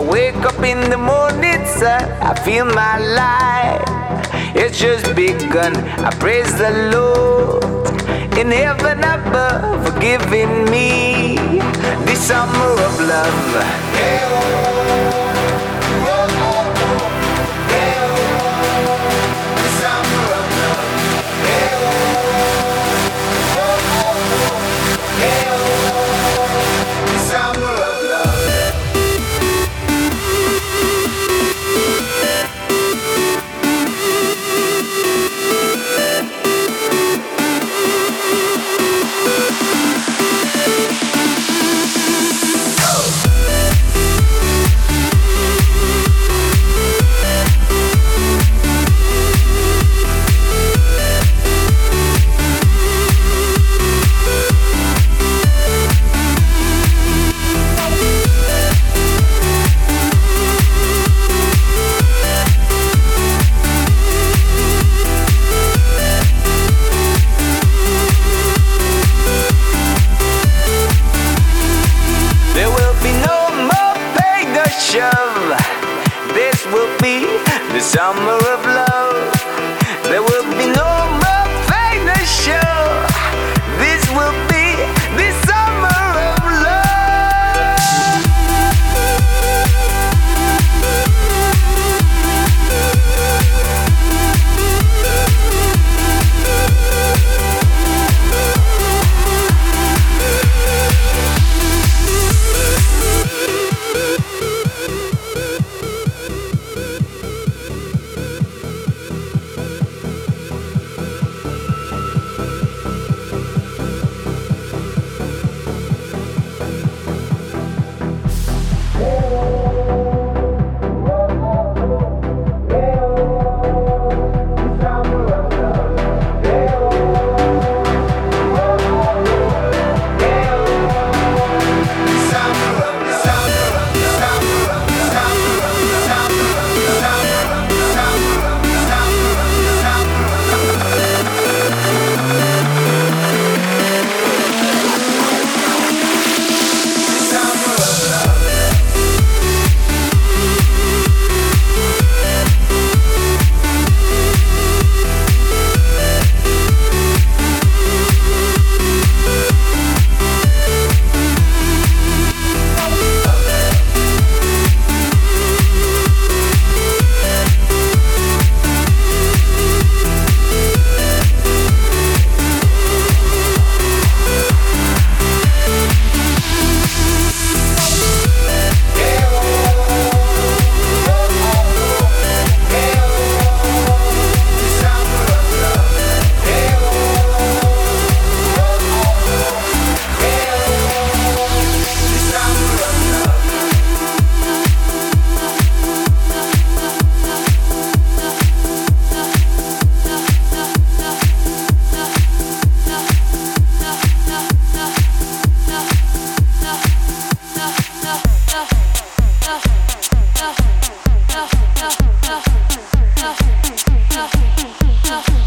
I wake up in the morning, sun, I feel my life. It's just begun. I praise the Lord in heaven above for giving me this summer of love. There shove. This will be the summer of love. now.